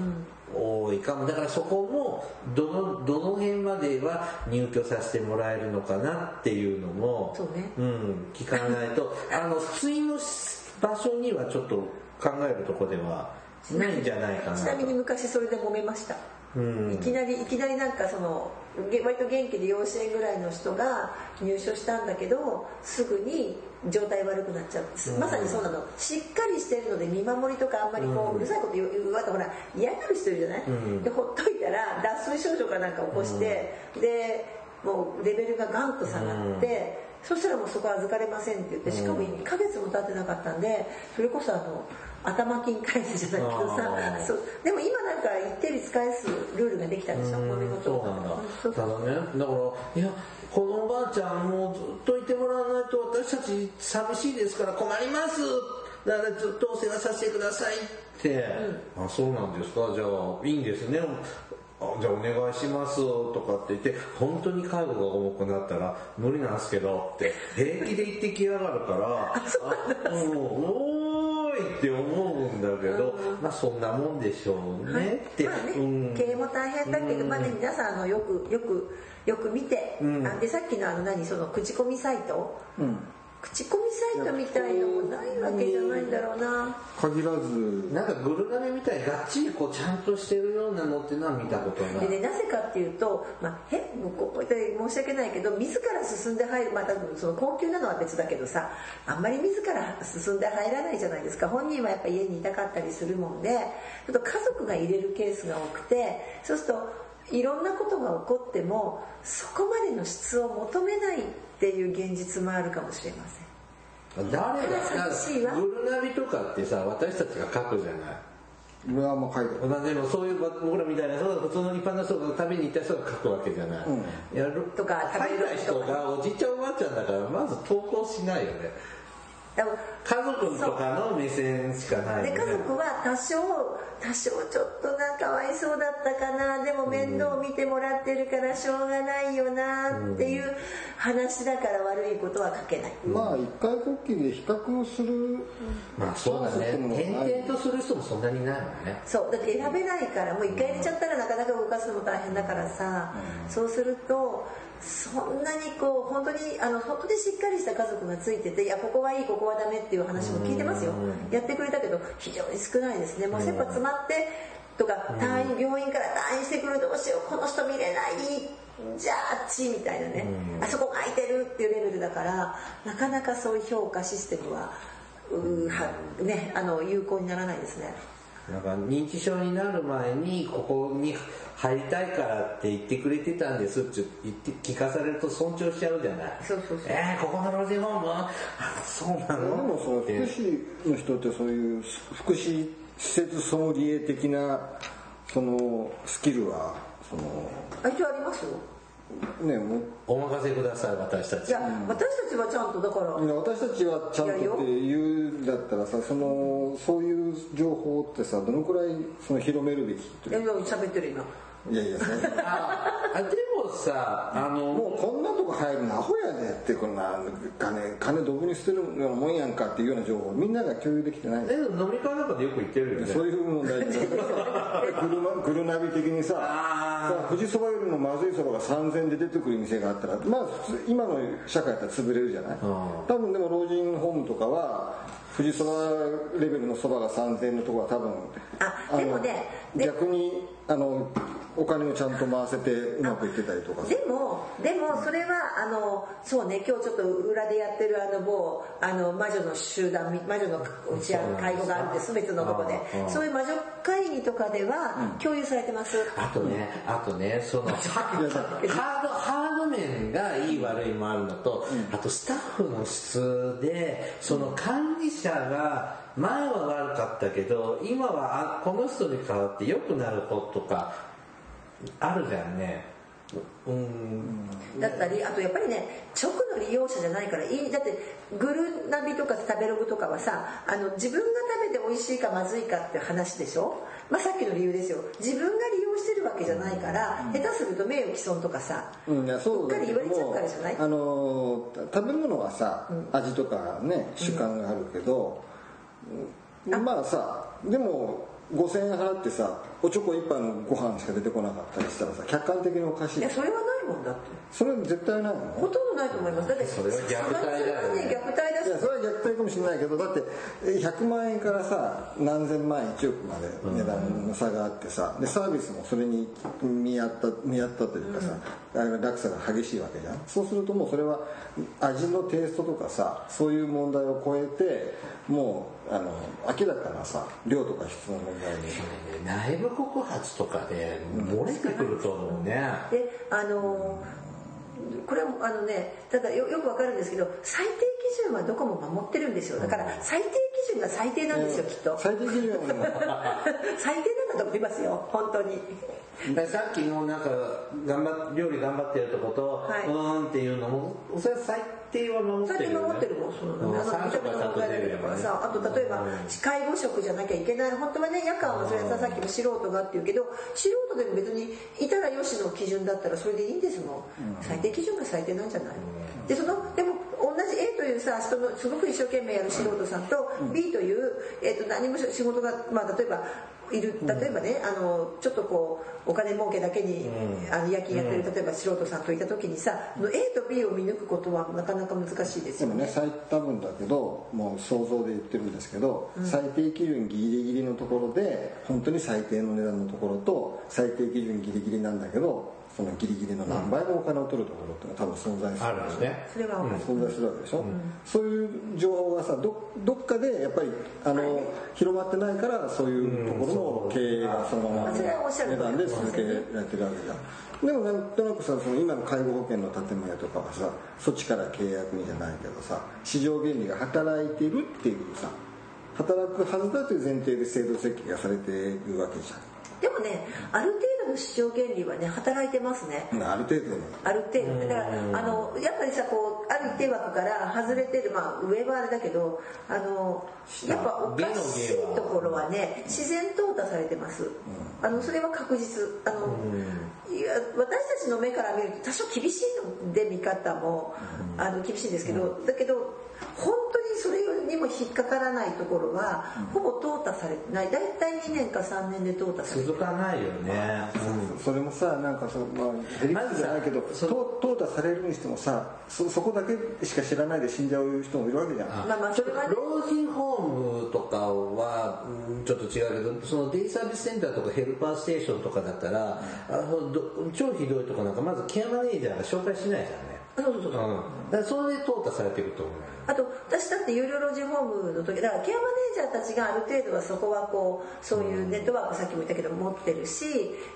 多いかも。だからそこもどのどの辺までは入居させてもらえるのかなっていうのもそうね。うん、聞かないと。あの普通の場所にはちょっと考えるとこではないんじゃないかなと。ちなみに昔それで揉めました、いきなりいきなりなんかそのげ割と元気で養子縁ぐらいの人が入所したんだけどすぐに状態悪くなっちゃう、まさにそうなの。しっかりしてるので見守りとかあんまりこう、うるさいこと言うわとほら嫌がる人いるじゃない、でほっといたら脱水症状かなんか起こして、でもうレベルがガンと下がって、そしたらもうそこ預かれませんって言ってしかも1ヶ月も経ってなかったんでそれこそあの頭金返すじゃないけどあさー そうでも今なんか一定率返すルールができたでしょ飲み事そうなんだ。そうそうただねだからいやこのおばあちゃんもうずっといてもらわないと私たち寂しいですから困ります。だからずっとお世話させてくださいって、あそうなんですか。じゃあいいんですね。あじゃあお願いしますとかって言って本当に介護が重くなったら無理なんですけどって平気で言ってきやがるから あもうおーいって思うんだけど、まあそんなもんでしょうねって、まあね、うん経営も大変だけど、まあね、皆さんあのよくよくよく見て、ん。あでさっきのあの何その口コミサイト、うん口コミサイトみたいのもないわけじゃないんだろうな、限らずなんかグルナビみたいにがっちりこうちゃんとしてるようなのっていうのは見たことない。でね、なぜかっていうと、まあ、へもうこう申し訳ないけど自ら進んで入るまたその高級なのは別だけどさあんまり自ら進んで入らないじゃないですか本人はやっぱ家にいたかったりするもんでちょっと家族が入れるケースが多くてそうするといろんなことが起こってもそこまでの質を求めないっていう現実もあるかもしれません。誰が、なんか寂しいわグルナビとかってさ、私たちが書くじゃない。俺はあんま書いてでもそういう僕らみたいなそう普通の一般の人が旅に行った人が書くわけじゃない、やるとか書いた人がおじいちゃんおばあちゃんだからまず投稿しないよね家族とかの目線しかないよねで家族は多少多少ちょっとなんかわいそうだったかな。でも面倒見てもらってるからしょうがないよなっていう話だから悪いことは書けない。まあ一回こっきりで比較する。まあそうだね。転々とする人もそんなにないもんね。そうだって選べないからもう一回入れちゃったらなかなか動かすのも大変だからさ、そうするとそんなにこう本当にあの本当にしっかりした家族がついてていやここはいいここはダメっていう話も聞いてますよ、やってくれたけど非常に少ないですね。もう切羽詰まってとか退院病院から退院してくるどうしようこの人見れないじゃああっちみたいなね、あそこが空いてるっていうレベルだからなかなかそういう評価システムはうーはねあの有効にならないですね。なんか認知症になる前にここに入りたいからって言ってくれてたんですって言って聞かされると尊重しちゃうじゃない。そうそうそう。えー、ここの老人ホーム？あ そうなでのもその福祉の人ってそういう福祉施設ソムリエ的なそのスキルはそのあ一応ありますよ。ねもう。お任せください私たち。いや、私たちはちゃんとだからいや私たちはちゃんとって言うんだったらさそのそういう情報ってさどのくらいその広めるべきっていやいや喋ってる今いやいやそれああでもさあのもうこんなとこ入るのアホやでってこんな金金どぶに捨てるようなもんやんかっていうような情報みんなが共有できてないえ飲み会なんかでよく言ってるよね。そういう問題でグルマグルナビ的にささ富士そばよりもまずいそばが3000円で出てくる店があったらまあ普通今の社会だったら潰れるじゃない？多分でも老人ホームとかは富士そばレベルのそばが3000円のところは多分あでもねので逆にあのお金をちゃんと回せてうまくいってたりとか。さでもでもそれはあのそうね今日ちょっと裏でやってるあの某あの魔女の集団魔女のうちあの会合があるんです別のとこでそういう魔女会議とかでは共有されてます、あとね、あとね、その、ハード、ハード面がいい悪いもあるのと、あとスタッフの質で、その管理者が、前は悪かったけど、今はあこの人に代わって良くなる方とか、あるじゃんね。うん。だったりあとやっぱりね直の利用者じゃないからいい。だってグルナビとか食べログとかはさあの自分が食べて美味しいかまずいかって話でしょ、まあ、さっきの理由ですよ。自分が利用してるわけじゃないから、下手すると名誉毀損とかさ、うん、そうっかり言われちゃうからじゃない？あの食べ物はさ、味とかね主観があるけど、うんまあさでも5000円払ってさおちょこ一杯のご飯しか出てこなかったりしたらさ客観的におかしい。いやそれはないもんだって。それ絶対ないの？ほとんどないと思います。だってそれは虐待だよね。虐待だし。いやそれは虐待かもしれないけどだってえ100万円からさ何千万円1億まで値段の差があってさでサービスもそれに見合った見合ったというかさ、あの落差が激しいわけじゃん。そうするともうそれは味のテイストとかさそういう問題を超えてもうあの明らかなさ量とか質の問題に。内部告発とかで漏れてくると思うね。であのこれはあのねただよよくわかるんですけど最低基準はどこも守ってるんですよ。だから最低基準が最低なんですよきっと。最低基準は 最低なんだと思いますよ本当に。でさっきのなんか頑張っ料理頑張ってるとこと、はい。うーんっていうのもそれは最低は守ってるよね。守ってるもんそのうんあの3見た目の問題だけだからさあと例えば介護職じゃなきゃいけない。本当はね夜間はそれはささっきの素人がって言うけど素人でも別にいたらよしの基準だったらそれでいいんですもん。最低基準が最低なんじゃない？でそのでも同じ A というさ人のすごく一生懸命やる素人さんと B という、えー、と何も仕事が、まあ、例えばいる例えばね、あのちょっとこうお金儲けだけに、あの夜勤やってる例えば素人さんといた時にさ A と B を見抜くことはなかなか難しいですよね。でもね最多分だけどもう想像で言ってるんですけど、最低基準ギリギリのところで本当に最低の値段のところと最低基準ギリギリなんだけどそのギリギリの何倍もお金を取るところって多分存在するあるんですね。それは分かる、存在するわけでしょ、そういう情報がさどどっかでやっぱりあの、広まってないからそういうところの経営がそのままそれはおっしゃる値段で続けられてるわけじゃん。でもなんとなくさその今の介護保険の建物屋とかはさそっちから契約にじゃないけどさ市場原理が働いているっていうさ働くはずだという前提で制度設計がされているわけじでもねある程度の市場原理はね働いてますね。ある程度の。ある程度。だからあのやっぱりさこうある一定枠から外れてるまあ上はあれだけどあのやっぱおかしいところはね自然淘汰されてます、あのそれは確実。あの、いや私たちの目から見ると多少厳しいので見方も、あの厳しいんですけど、だけど本当にそれにも引っかからないところは、ほぼ淘汰されてない。大体2年か3年で淘汰されてる。続かないよね、それもさなんかそのまあヘリクツじゃないけど淘汰されるにしてもさそそこだけしか知らないで死んじゃう人もいるわけじゃん。あまあまあそれはね。老人ホームとかはうんちょっと違うけどそのデイサービスセンターとかヘルパーステーションとかだったら、あのど超ひどいとこなんかまずケアマネージャーが紹介しないじゃんね。そうそうそうそう、うん、だからそれで淘汰されてると思うよあと私だって有料老人ホームの時だからケアマネージャーたちがある程度はそこはこうそういうネットワークさっきも言ったけど持ってるし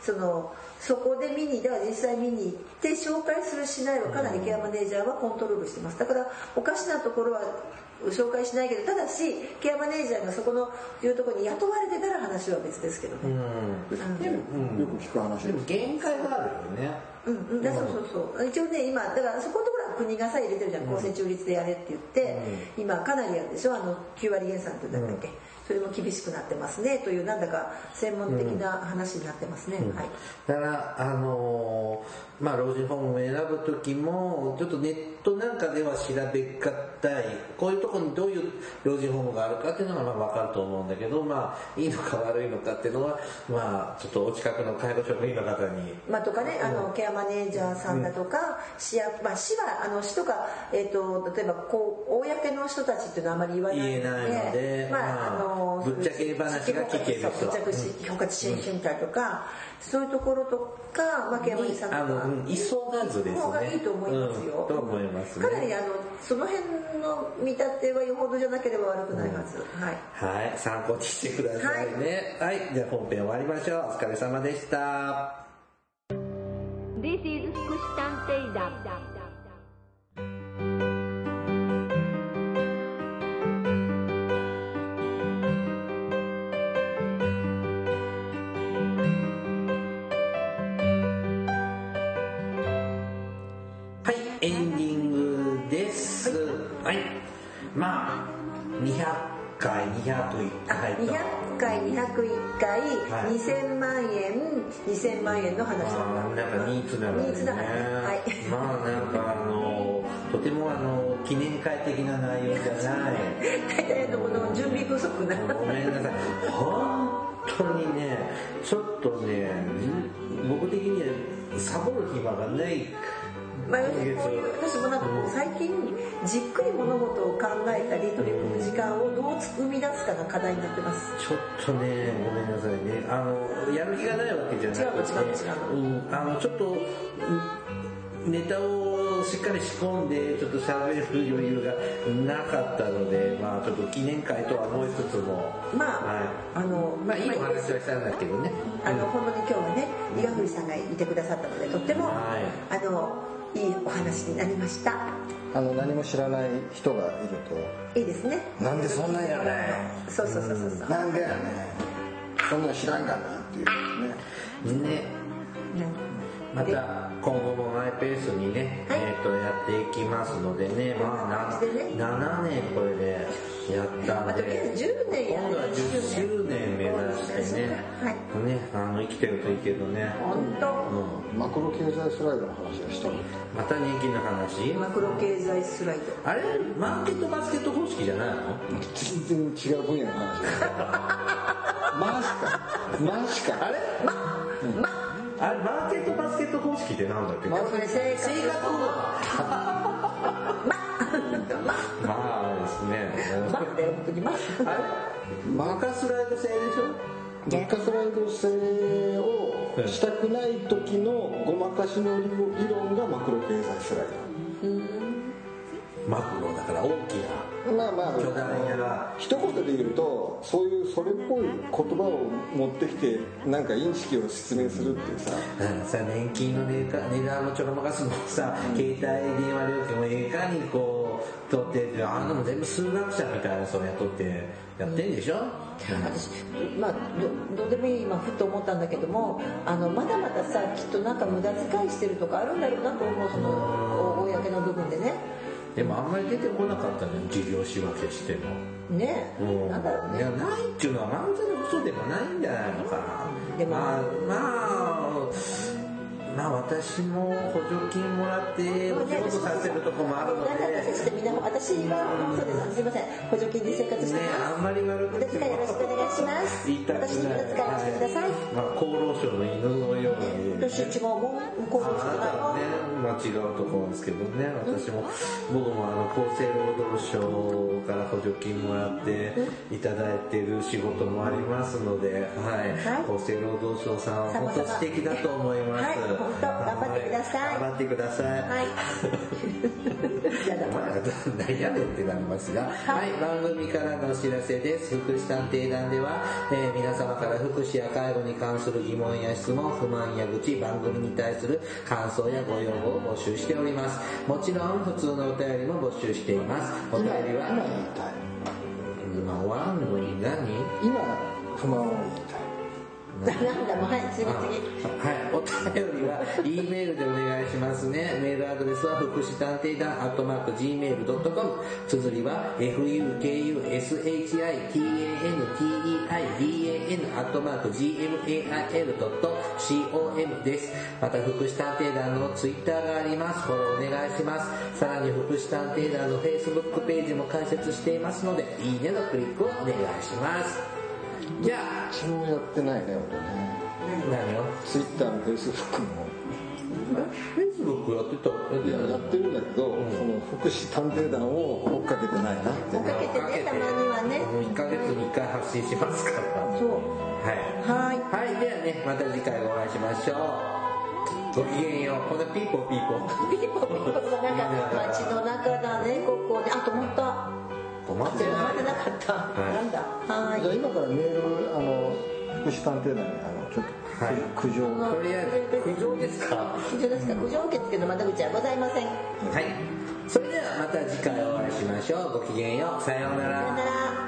そのそこで見にだから実際見に行って紹介するしないはかなりケアマネージャーはコントロールしてます。だからおかしなところは紹介しないけどただしケアマネージャーがそこのいうところに雇われてたら話は別ですけどね、うん。でも、うんよく聞く話でも限界があるよね。うん。うん、だそうそうそう。一応ね今だからそこのところは国がさ入れてるじゃん。公正中立でやれって言って、今かなりあるでしょあの9割減産って言うんだっけ、それも厳しくなってますね。というなんだか専門的な話になってますね、はい。だからあのーまあ老人ホームを選ぶ時もちょっとネットなんかでは調べがたい。こういうところにどういう老人ホームがあるかっていうのがまあ分かると思うんだけどまあいいのか悪いのかっていうのはまあちょっとお近くの介護職員の方に。まあ、とかね、あのケアマネージャーさんだとか、市やまあ、市はあの市とか、えー、と例えばこう公の人たちっていうのはあまり言わないので言えないのでまあまああのぶっちゃけ話が聞ける人ぶっちゃけ包括支援センターとか、そういうところとか、まあ、ケアマネージャーさんとか。うがずですね。方がいいと思いますよ。うんと思いますね。かなりあのその辺の見立てはよほどじゃなければ悪くないはず。はい。はい参考にしてくださいね。はい、じゃあ本編終わりましょう。お疲れ様でした。This is まあ、200回、201回と。200回201回、はい2000万円2000万円の話だったまあ、なんかニーズなのニーズだねはい まあ、なんかあの、とてもあの、記念会的な内容じゃない。大体のこの準備不足なごめんなさい。本当にね、ちょっとね、僕的にはサボる暇がない。まあ、私もなんか最近じっくり物事を考えたり取り組む時間をどう生み出すかが課題になってます。ちょっとね、ごめんなさいね。あの、やる気がないわけじゃなくて、違うの違うの違ううん、あの、ちょっと、うんネタをしっかり仕込んで、ちょっと喋る余裕がなかったので、まあちょっと記念会とは思いつつも、まあ、はい。あのまあいいお話はしたんだけどね。あの本当に今日はね伊賀栗さんがいてくださったのでとっても、はい。あのいいお話になりました。あの何も知らない人がいるいいですね。となんでそんなんやねそうそうそうそうそんなんでやねん。そんなん知らんがなっていうね。ね。また今後もマイペースにね、はい。えー、とやっていきますのでね、まあ、なこんな感じでね7年これでやったんまあとりあえでず10年や今度は10周年目指してね,、はい。ねあの生きてるといいけどね、本当。うん、マクロ経済スライドの話をしたの？また人気の話。マクロ経済スライド。あれ？マーケットバスケット方式じゃないの？全然違う分野の話マジかマジかあれ？あれマーケットバスケット方式ってなんだっけ、まそれ生活生活ねます。あれマカスライド制でしょ？マッカスライド制をしたくない時のごまかしの理論がマクロ経済スライマクロだから大きドまあまあ。な巨大な。一言で言うとそういうそれっぽい言葉を持ってきてなんかインチキを説明するっていうさ。うんさ年金の値段もちょろまかすのもさ、携帯電話料金もいかにこう取ってってあんなもん全部数学者みたいな人を雇ってやってんでしょ、私まあどどうでもいい今ふと思ったんだけどもあのまだまださきっとなんか無駄遣いしてるとかあるんだろうなと思うそのお公の部分でねでもあんまり出てこなかったね事業仕分けしても。ね。うん。なんだろうね。いやないっていうのは完全に嘘でもないんじゃないのかな。でもまあまあまあ私も補助金もらってお仕事させるとこもあるのだんだん私たちってみんな私はそうです。すいません。補助金で生活しでねて。ますあんまり悪無駄遣い。よろしくお願いします私に無駄遣いをしてください、まあ、厚労省の犬のように。私違うもん向こうの人あなたはね、まあ、違うところですけどね。私も僕もあの厚生労働省から補助金もらっていただいてる仕事もありますので、はい。はい。厚生労働省さんは本当素敵だと思います、はい本当頑張ってください。は頑張ってください、はい。やだまあ、何やねんってなりますが、はい、番組からのお知らせです。福祉探偵団では、えー皆様から福祉や介護に関する疑問や質問、不満や愚痴、番組に対する感想やご要望を募集しております。もちろん、普通のお便りも募集しています。お便りは、今言いたい。今終わんのに何？今不満を。言いたいなんだもうはい次次はい、お便りは E メールでお願いしますね。メールアドレスは福祉探偵団アットマーク Gmail.com 綴りは fukushitanteidan アットマーク Gmail.com です。また福祉探偵団のツイッターがあります。フォローお願いします。さらに福祉探偵団の Facebook ページも開設していますので、いいねのクリックをお願いします。じゃあ、うちもやってないね俺ね何をツイッターもフェイスブックも。フェイスブックやってた？やっていややってるんだけど、その福祉探偵団を追っかけてないなって。追っかけてねたまにはね。もう1ヶ月に1回発信しますから。そう。はい。はい。はいではねまた次回お会いしましょう。ごきげんよう。こんなピーポーピーポー。ピーポーピーポーがなんか街の中だねここで。あ止まった止まってななかった、はい。なんだ？はい。じゃあ今からメールあの福祉探偵団にあのちょっとはい苦情いとりあえず苦情ですか？苦情ですか？苦情受付の窓口はございませ。んさはい。それではまた次回お会いしましょう。ごきげんよう。さようなよなら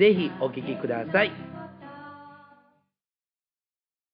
ぜひお聴きください。